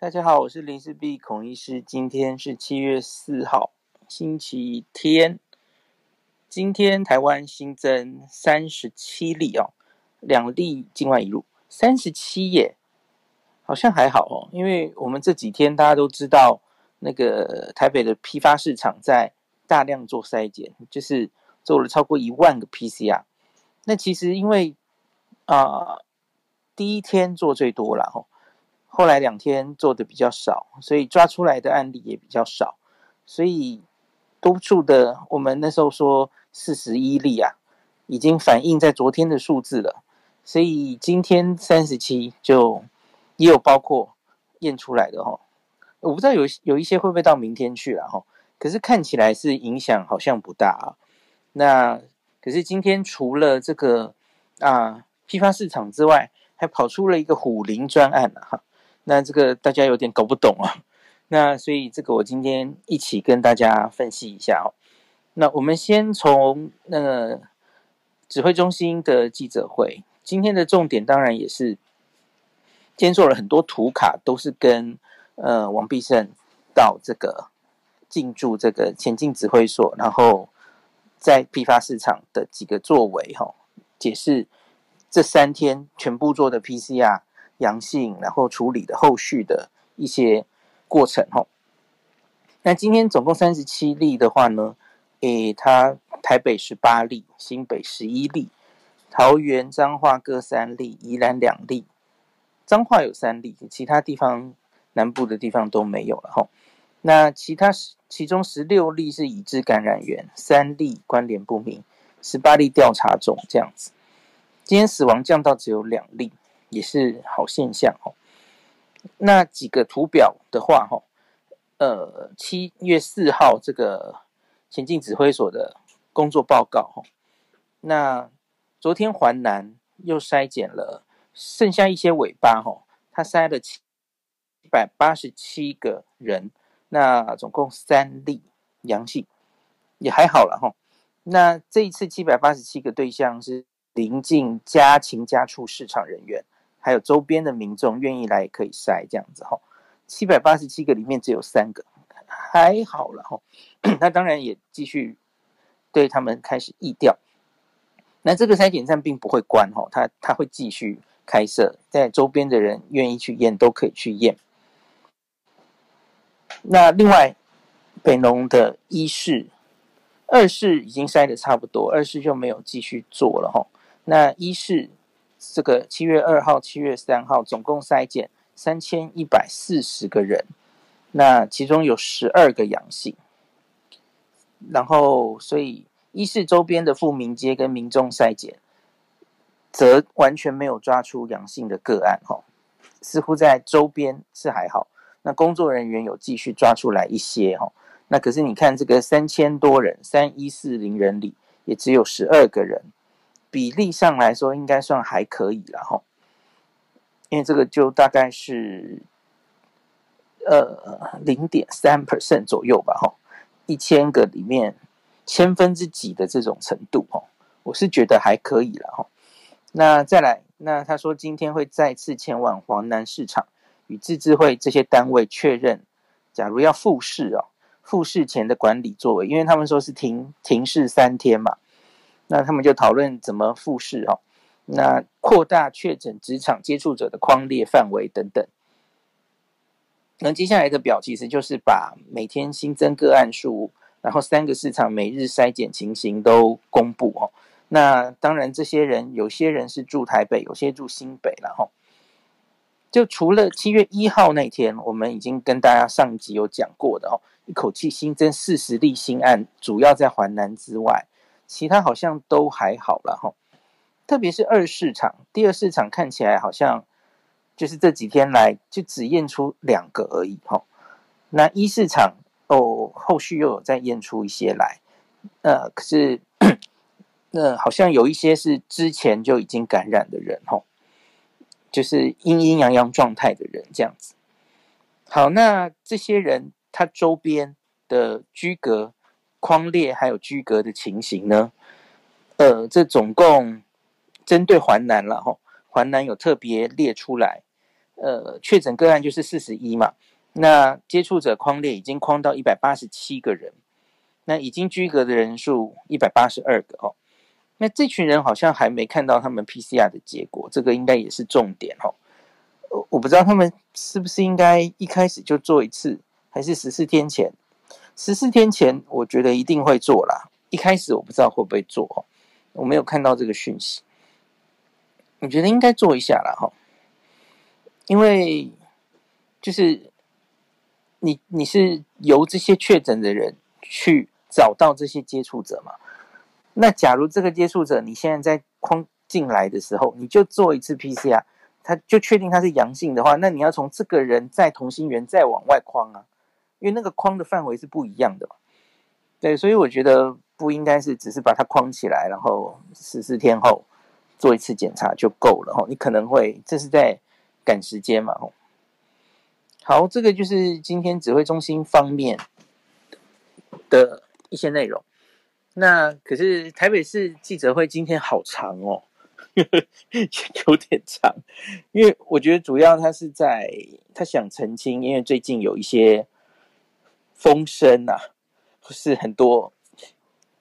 大家好，我是林氏璧孔医师。今天是七月四号，星期天。今天台湾新增三十七例哦，两例境外移入，三十七耶，好像还好哦。因为我们这几天大家都知道，那个台北的批发市场在大量做筛检，就是做了超过一万个 PCR。那其实因为啊、第一天做最多了吼。后来两天做的比较少，所以抓出来的案例也比较少，所以多数的我们那时候说四十一例啊，已经反映在昨天的数字了，所以今天三十七就也有包括验出来的哈，我不知道有有一些会不会到明天去了哈，可是看起来是影响好像不大啊。那可是今天除了这个啊批发市场之外，还跑出了一个虎林专案了哈。那这个大家有点搞不懂啊，那所以这个我今天一起跟大家分析一下哦。那我们先从那个指挥中心的记者会，今天的重点当然也是，今天做了很多图卡，都是跟呃王必胜到这个进驻这个前进指挥所，然后在批发市场的几个作为哈，解释这三天全部做的 PCR。阳性，然后处理的后续的一些过程哈。那今天总共三十七例的话呢，诶，它台北十八例，新北十一例，桃园、彰化各三例，宜兰两例，彰化有三例，其他地方南部的地方都没有了哈。那其他其中十六例是已知感染源，三例关联不明，十八例调查中这样子。今天死亡降到只有两例。也是好现象哦。那几个图表的话，哈，呃，七月四号这个前进指挥所的工作报告，哈，那昨天环南又筛检了，剩下一些尾巴，哈，他筛了七百八十七个人，那总共三例阳性，也还好了，哈。那这一次七百八十七个对象是临近家禽家畜市场人员。还有周边的民众愿意来也可以筛这样子哈，七百八十七个里面只有三个，还好了哈。那当然也继续对他们开始疫调。那这个筛检站并不会关哈，它它会继续开设，在周边的人愿意去验都可以去验。那另外北农的一市、二市已经筛的差不多，二市就没有继续做了哈。那一市。这个七月二号、七月三号总共筛检三千一百四十个人，那其中有十二个阳性，然后所以一是周边的富民街跟民众筛检，则完全没有抓出阳性的个案哈，似乎在周边是还好，那工作人员有继续抓出来一些哈，那可是你看这个三千多人，三一四零人里也只有十二个人。比例上来说，应该算还可以了哈，因为这个就大概是呃零点三 percent 左右吧哈，一千个里面千分之几的这种程度哈，我是觉得还可以了哈。那再来，那他说今天会再次前往华南市场与自治会这些单位确认，假如要复试哦，复试前的管理作为，因为他们说是停停市三天嘛。那他们就讨论怎么复市哈，那扩大确诊职场接触者的框列范围等等。那接下来的表其实就是把每天新增个案数，然后三个市场每日筛检情形都公布哦。那当然，这些人有些人是住台北，有些住新北了哈。就除了七月一号那天，我们已经跟大家上集有讲过的哦，一口气新增四十例新案，主要在环南之外。其他好像都还好了哈，特别是二市场，第二市场看起来好像就是这几天来就只验出两个而已哈。那一市场哦，后续又有再验出一些来，呃，可是那 好像有一些是之前就已经感染的人哈，就是阴阴阳阳状态的人这样子。好，那这些人他周边的居隔。框列还有居隔的情形呢？呃，这总共针对环南了哈，环南有特别列出来，呃，确诊个案就是四十一嘛，那接触者框列已经框到一百八十七个人，那已经居隔的人数一百八十二个哦。那这群人好像还没看到他们 PCR 的结果，这个应该也是重点哦。我不知道他们是不是应该一开始就做一次，还是十四天前？十四天前我觉得一定会做啦，一开始我不知道会不会做，我没有看到这个讯息。我觉得应该做一下了哈。因为就是你你是由这些确诊的人去找到这些接触者嘛？那假如这个接触者你现在在框进来的时候，你就做一次 PCR，他就确定他是阳性的话，那你要从这个人在同心圆再往外框啊，因为那个框的范围是不一样的嘛。对，所以我觉得不应该是只是把它框起来，然后十四天后做一次检查就够了哈。你可能会这是在。赶时间嘛，好，这个就是今天指挥中心方面的一些内容。那可是台北市记者会今天好长哦，有点长，因为我觉得主要他是在他想澄清，因为最近有一些风声呐、啊，不是很多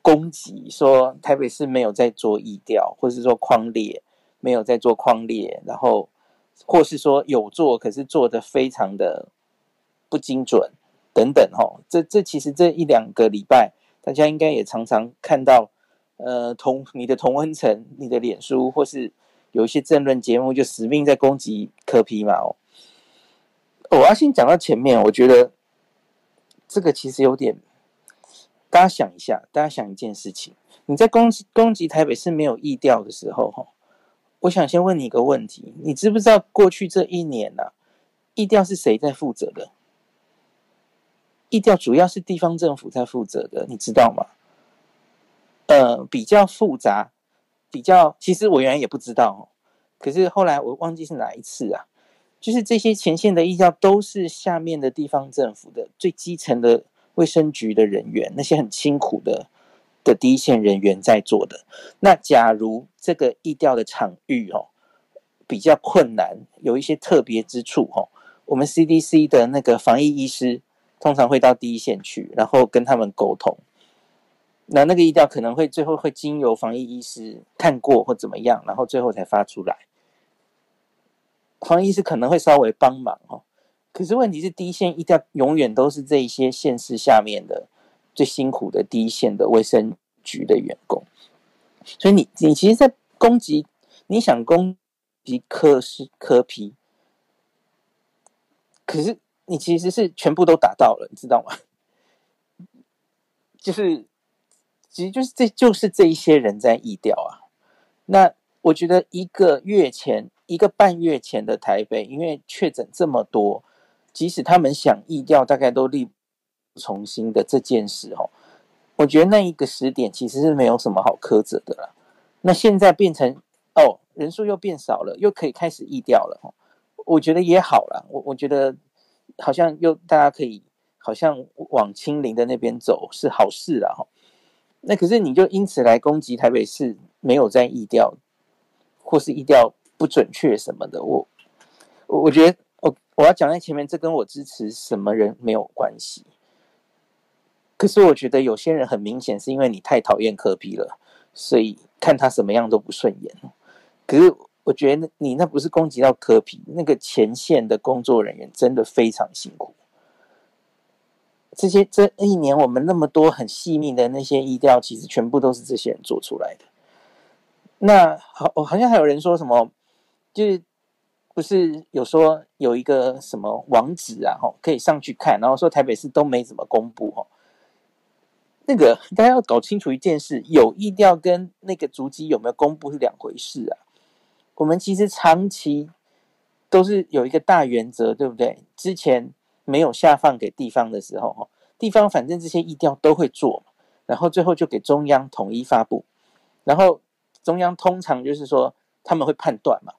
攻击，说台北市没有在做疫调，或是说框列没有在做框列，然后。或是说有做，可是做得非常的不精准，等等哈。这这其实这一两个礼拜，大家应该也常常看到，呃，同你的同温层、你的脸书，或是有一些政论节目，就死命在攻击柯 P 嘛。哦，我要先讲到前面，我觉得这个其实有点，大家想一下，大家想一件事情，你在攻击攻击台北是没有意调的时候，哈。我想先问你一个问题，你知不知道过去这一年呢、啊，疫调是谁在负责的？意调主要是地方政府在负责的，你知道吗？呃，比较复杂，比较其实我原来也不知道，可是后来我忘记是哪一次啊，就是这些前线的疫调都是下面的地方政府的最基层的卫生局的人员，那些很辛苦的。的第一线人员在做的。那假如这个疫调的场域哦比较困难，有一些特别之处哦，我们 CDC 的那个防疫医师通常会到第一线去，然后跟他们沟通。那那个疫调可能会最后会经由防疫医师看过或怎么样，然后最后才发出来。防疫医师可能会稍微帮忙哦，可是问题是第一线一定要永远都是这一些县市下面的。最辛苦的第一线的卫生局的员工，所以你你其实，在攻击，你想攻击柯是柯 P，可是你其实是全部都打到了，你知道吗？就是，其实就是这就是这一些人在疫调啊。那我觉得一个月前，一个半月前的台北，因为确诊这么多，即使他们想疫调，大概都力不从心的这件事哦，我觉得那一个时点其实是没有什么好苛责的了。那现在变成哦，人数又变少了，又可以开始疫调了哦，我觉得也好了。我我觉得好像又大家可以好像往清零的那边走是好事了哈。那可是你就因此来攻击台北市没有在疫调，或是疫调不准确什么的，我我我觉得我我要讲在前面，这跟我支持什么人没有关系。可是我觉得有些人很明显是因为你太讨厌科比了，所以看他什么样都不顺眼。可是我觉得你那不是攻击到科比那个前线的工作人员真的非常辛苦。这些这一年我们那么多很细腻的那些疫调，其实全部都是这些人做出来的。那好，好像还有人说什么，就是不是有说有一个什么网址啊，吼，可以上去看，然后说台北市都没怎么公布，吼。那个大家要搞清楚一件事，有疫调跟那个足迹有没有公布是两回事啊。我们其实长期都是有一个大原则，对不对？之前没有下放给地方的时候，哈，地方反正这些疫调都会做，然后最后就给中央统一发布，然后中央通常就是说他们会判断嘛，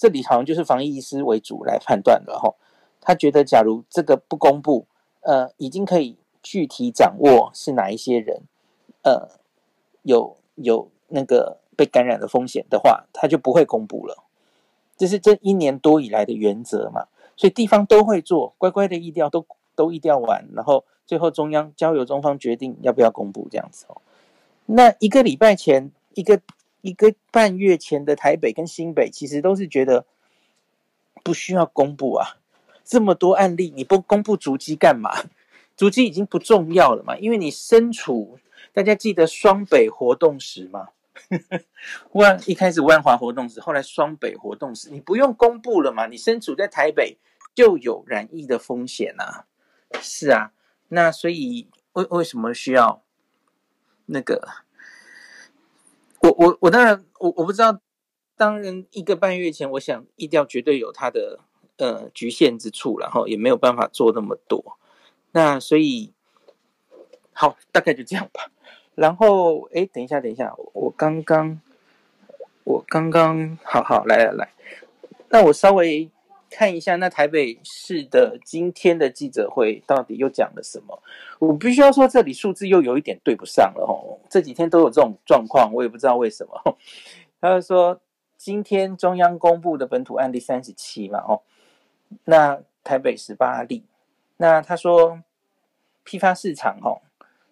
这里好像就是防疫医师为主来判断的哈。他觉得假如这个不公布，呃，已经可以。具体掌握是哪一些人，呃，有有那个被感染的风险的话，他就不会公布了。这是这一年多以来的原则嘛，所以地方都会做，乖乖的疫调都都疫调完，然后最后中央交由中方决定要不要公布这样子哦。那一个礼拜前，一个一个半月前的台北跟新北，其实都是觉得不需要公布啊，这么多案例，你不公布足迹干嘛？足迹已经不重要了嘛，因为你身处，大家记得双北活动时嘛，万一开始万华活动时，后来双北活动时，你不用公布了嘛，你身处在台北就有染疫的风险啊，是啊，那所以为为什么需要？那个，我我当然我我不知道，当然一个半月前，我想意调绝对有它的呃局限之处，然后也没有办法做那么多，那所以好，大概就这样吧。然后哎，等一下，等一下，我刚刚我刚刚好好来来来，那我稍微。看一下那台北市的今天的记者会到底又讲了什么？我必须要说，这里数字又有一点对不上了哦。这几天都有这种状况，我也不知道为什么。他就说今天中央公布的本土案例三十七嘛，哦，那台北十八例。那他说批发市场哦，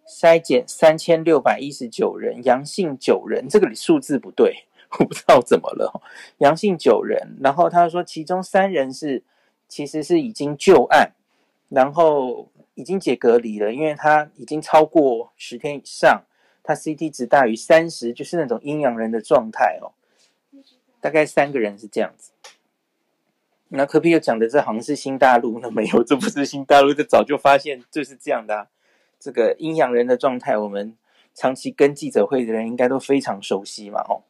筛检三千六百一十九人，阳性九人，这个数字不对。我不知道怎么了，阳性九人，然后他说其中三人是其实是已经就案，然后已经解隔离了，因为他已经超过十天以上，他 CT 值大于三十，就是那种阴阳人的状态哦。大概三个人是这样子。那柯 P 又讲的这好像是新大陆，那没有，这不是新大陆，这早就发现就是这样的啊。这个阴阳人的状态，我们长期跟记者会的人应该都非常熟悉嘛，哦。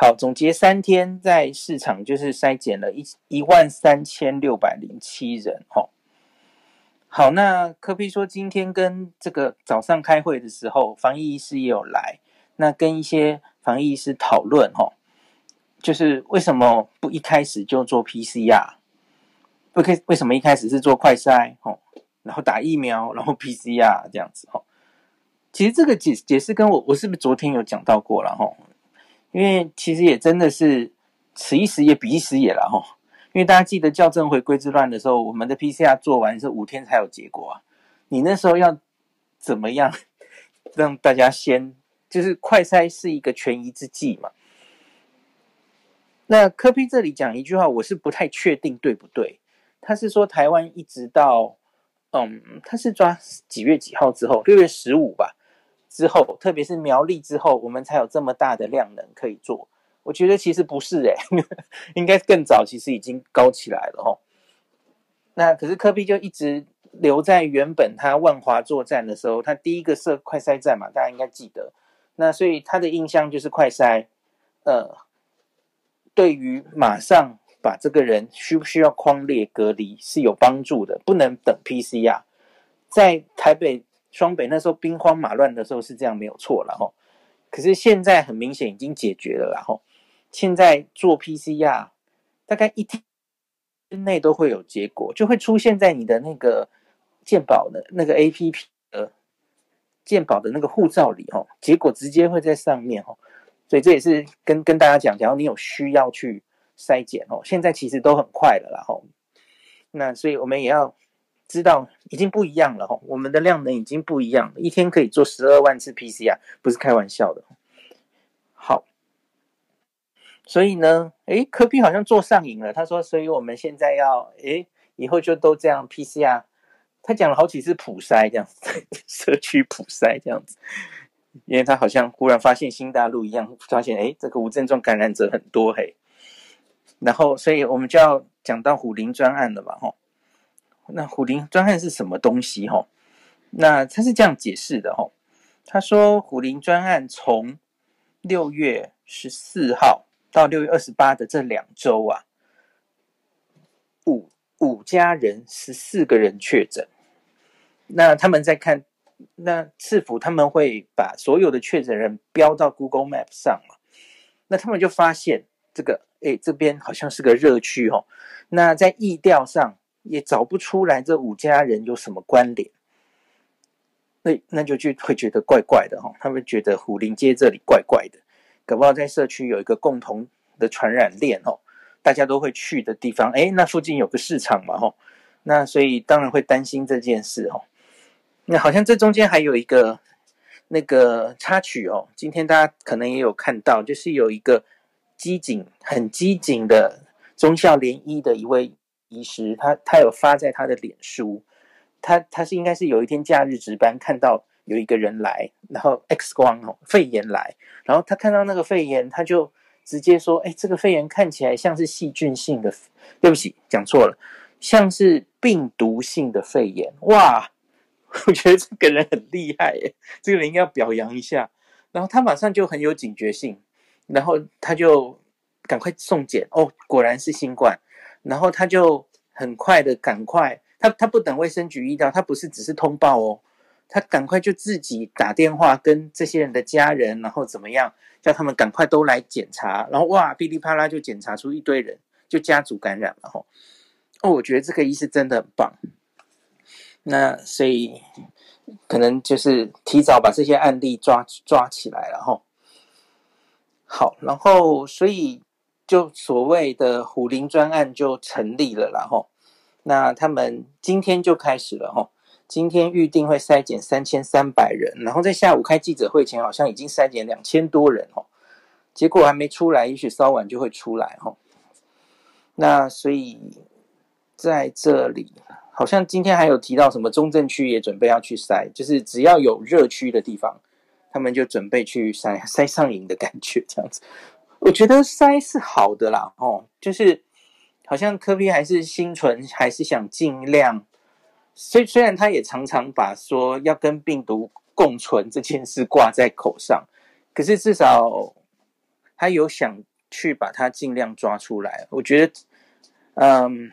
好，总结三天在市场就是筛检了一一万三千六百零七人，吼。好，那科比说今天跟这个早上开会的时候，防疫医师也有来，那跟一些防疫医师讨论，吼，就是为什么不一开始就做 PCR？不可以，为什么一开始是做快筛，吼，然后打疫苗，然后 PCR 这样子，吼。其实这个解解释跟我我是不是昨天有讲到过了，吼？因为其实也真的是此一时也彼一时也了哈，因为大家记得校正回归之乱的时候，我们的 PCR 做完是五天才有结果啊。你那时候要怎么样 让大家先就是快筛是一个权宜之计嘛？那科 P 这里讲一句话，我是不太确定对不对？他是说台湾一直到嗯，他是抓几月几号之后，六月十五吧。之后，特别是苗栗之后，我们才有这么大的量能可以做。我觉得其实不是诶、应该更早，其实已经高起来了哦。那可是科比就一直留在原本他万华作战的时候，他第一个设快筛站嘛，大家应该记得。那所以他的印象就是快筛，呃，对于马上把这个人需不需要框列隔离是有帮助的，不能等 PCR。在台北。双北那时候兵荒马乱的时候是这样没有错了哈，可是现在很明显已经解决了啦哈。现在做 PCR 大概一天之内都会有结果，就会出现在你的那个健保的那个 APP 的健保的那个护照里哈，结果直接会在上面哈。所以这也是跟跟大家讲，假如你有需要去筛检哦，现在其实都很快了啦哈。那所以我们也要。知道已经不一样了哈，我们的量能已经不一样了，一天可以做十二万次 PCR，不是开玩笑的。好，所以呢，诶，科比好像做上瘾了。他说，所以我们现在要，诶，以后就都这样 PCR。他讲了好几次普筛这样子，社区普筛这样子，因为他好像忽然发现新大陆一样，发现诶，这个无症状感染者很多嘿。然后，所以我们就要讲到虎林专案了嘛，吼。那虎林专案是什么东西？哈，那他是这样解释的哈。他说虎林专案从六月十四号到六月二十八的这两周啊，五五家人十四个人确诊。那他们在看，那是否他们会把所有的确诊人标到 Google Map 上嘛？那他们就发现这个，诶，这边好像是个热区哦。那在疫调上。也找不出来这五家人有什么关联，那那就就会觉得怪怪的哈。他们觉得虎林街这里怪怪的，搞不好在社区有一个共同的传染链哦。大家都会去的地方，诶，那附近有个市场嘛，吼，那所以当然会担心这件事，哦。那好像这中间还有一个那个插曲哦，今天大家可能也有看到，就是有一个机警很机警的忠孝联一的一位医师，他他有发在他的脸书，他他是应该是有一天假日值班，看到有一个人来，然后 X 光哦，肺炎来，然后他看到那个肺炎，他就直接说，哎，这个肺炎看起来像是细菌性的，对不起，讲错了，像是病毒性的肺炎，哇！我觉得这个人很厉害耶，这个人应该要表扬一下。然后他马上就很有警觉性，然后他就赶快送检，哦，果然是新冠。然后他就很快的赶快，他他不等卫生局医疗，他不是只是通报哦，他赶快就自己打电话跟这些人的家人，然后怎么样叫他们赶快都来检查。然后哇，噼里啪啦就检查出一堆人，就家族感染了吼。哦，我觉得这个医师真的很棒。那所以可能就是提早把这些案例抓抓起来了哈。好，然后所以就所谓的虎林专案就成立了啦哈。那他们今天就开始了哈。今天预定会筛检三千三百人，然后在下午开记者会前好像已经筛检两千多人哦。结果还没出来，也许稍晚就会出来哈。那所以在这里。好像今天还有提到什么中正区也准备要去筛，就是只要有热区的地方，他们就准备去筛，筛上瘾的感觉这样子。我觉得筛是好的啦，哦，就是好像科比还是心存还是想尽量，虽虽然他也常常把说要跟病毒共存这件事挂在口上，可是至少他有想去把它尽量抓出来。我觉得，嗯。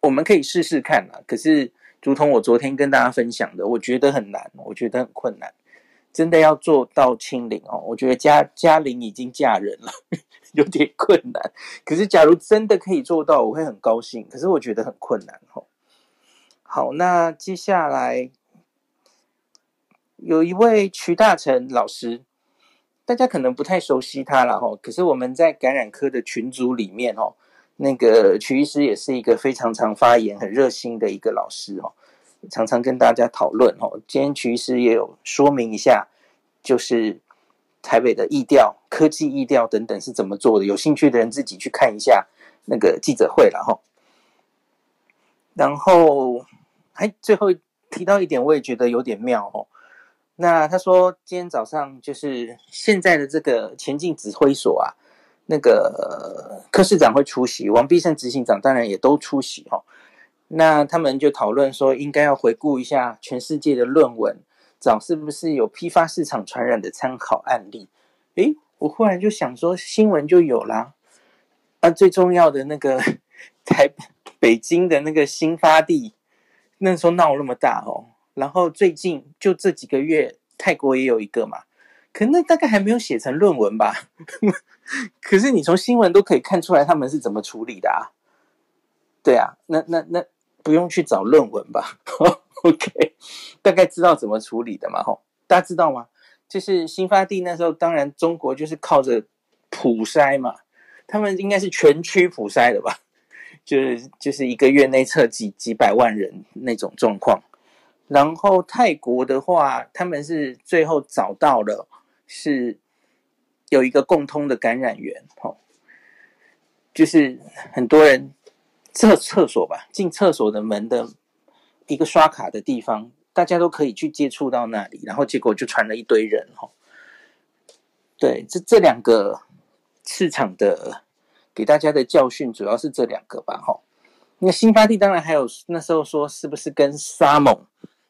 我们可以试试看啦，可是，如同我昨天跟大家分享的，我觉得很难，我觉得很困难，真的要做到清零哦。我觉得嘉嘉玲已经嫁人了，有点困难。可是，假如真的可以做到，我会很高兴。可是，我觉得很困难哦。好，那接下来有一位瞿大成老师，大家可能不太熟悉他了哈。可是我们在感染科的群组里面哦。那个瞿医师也是一个非常常发言、很热心的一个老师哦，常常跟大家讨论哦。今天其实也有说明一下，就是台北的疫调、科技疫调等等是怎么做的。有兴趣的人自己去看一下那个记者会了哈。然后还最后提到一点，我也觉得有点妙哦。那他说今天早上就是现在的这个前进指挥所啊。那个柯市长会出席，王必胜执行长当然也都出席哈。那他们就讨论说，应该要回顾一下全世界的论文，找是不是有批发市场传染的参考案例。诶，我忽然就想说，新闻就有啦。啊，最重要的那个 台北京的那个新发地，那时候闹那么大哦。然后最近就这几个月，泰国也有一个嘛。可那大概还没有写成论文吧？可是你从新闻都可以看出来他们是怎么处理的啊？对啊，那那那不用去找论文吧？OK，大概知道怎么处理的嘛？吼，大家知道吗？就是新发地那时候，当然中国就是靠着普筛嘛，他们应该是全区普筛的吧？就是就是一个月内测几几百万人那种状况。然后泰国的话，他们是最后找到了。是有一个共通的感染源，哦，就是很多人厕厕所吧，进厕所的门的一个刷卡的地方，大家都可以去接触到那里，然后结果就传了一堆人，哈。对，这这两个市场的给大家的教训，主要是这两个吧，哈。那新发地当然还有那时候说是不是跟沙猛，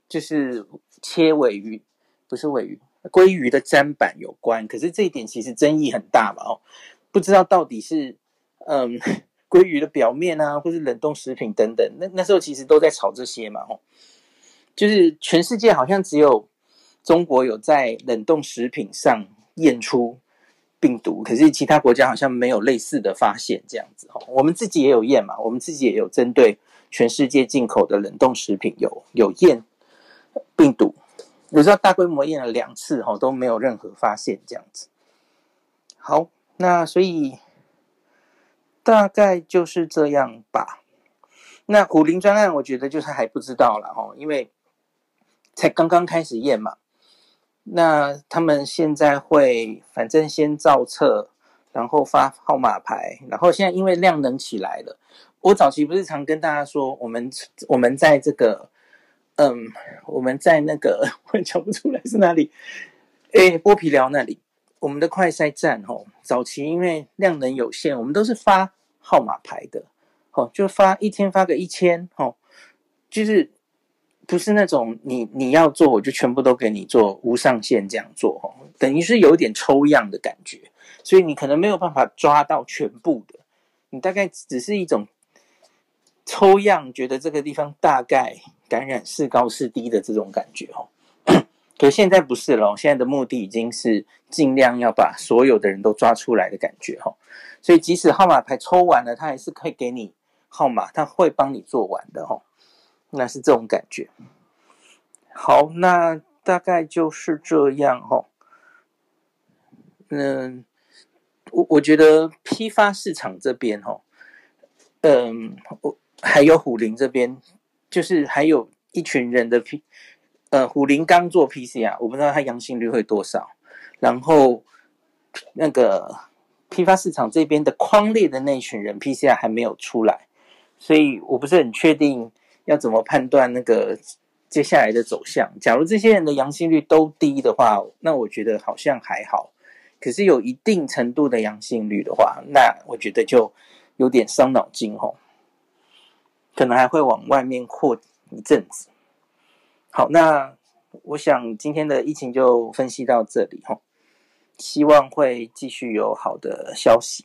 就是切尾鱼，不是尾鱼。鲑鱼的砧板有关，可是这一点其实争议很大嘛，哦，不知道到底是嗯鲑鱼的表面啊，或是冷冻食品等等，那那时候其实都在炒这些嘛，哦，就是全世界好像只有中国有在冷冻食品上验出病毒，可是其他国家好像没有类似的发现这样子，哦，我们自己也有验嘛，我们自己也有针对全世界进口的冷冻食品有有验病毒。我知道大规模验了两次，哈，都没有任何发现这样子。好，那所以大概就是这样吧。那虎林专案，我觉得就是还不知道了哦，因为才刚刚开始验嘛。那他们现在会，反正先造册，然后发号码牌，然后现在因为量能起来了，我早期不是常跟大家说，我们我们在这个，嗯，我们在那个我讲不出来是哪里，诶，剥皮寮那里，我们的快筛站哦，早期因为量能有限，我们都是发号码牌的。哦，就发一天发个一千，哦，就是不是那种你你要做我就全部都给你做无上限这样做，哦，等于是有点抽样的感觉，所以你可能没有办法抓到全部的，你大概只是一种抽样，觉得这个地方大概感染是高是低的这种感觉，哦，可现在不是了，现在的目的已经是尽量要把所有的人都抓出来的感觉，哦，所以即使号码牌抽完了，他还是可以给你。号码他会帮你做完的哦，那是这种感觉。好，那大概就是这样哦。嗯，我我觉得批发市场这边哦，嗯，我还有虎林这边，就是还有一群人的 P，呃，虎林刚做 PCR，我不知道它阳性率会多少。然后那个批发市场这边的框列的那群人 PCR 还没有出来。所以我不是很确定要怎么判断那个接下来的走向。假如这些人的阳性率都低的话，那我觉得好像还好。可是有一定程度的阳性率的话，那我觉得就有点伤脑筋吼，可能还会往外面扩一阵子。好，那我想今天的疫情就分析到这里吼，希望会继续有好的消息。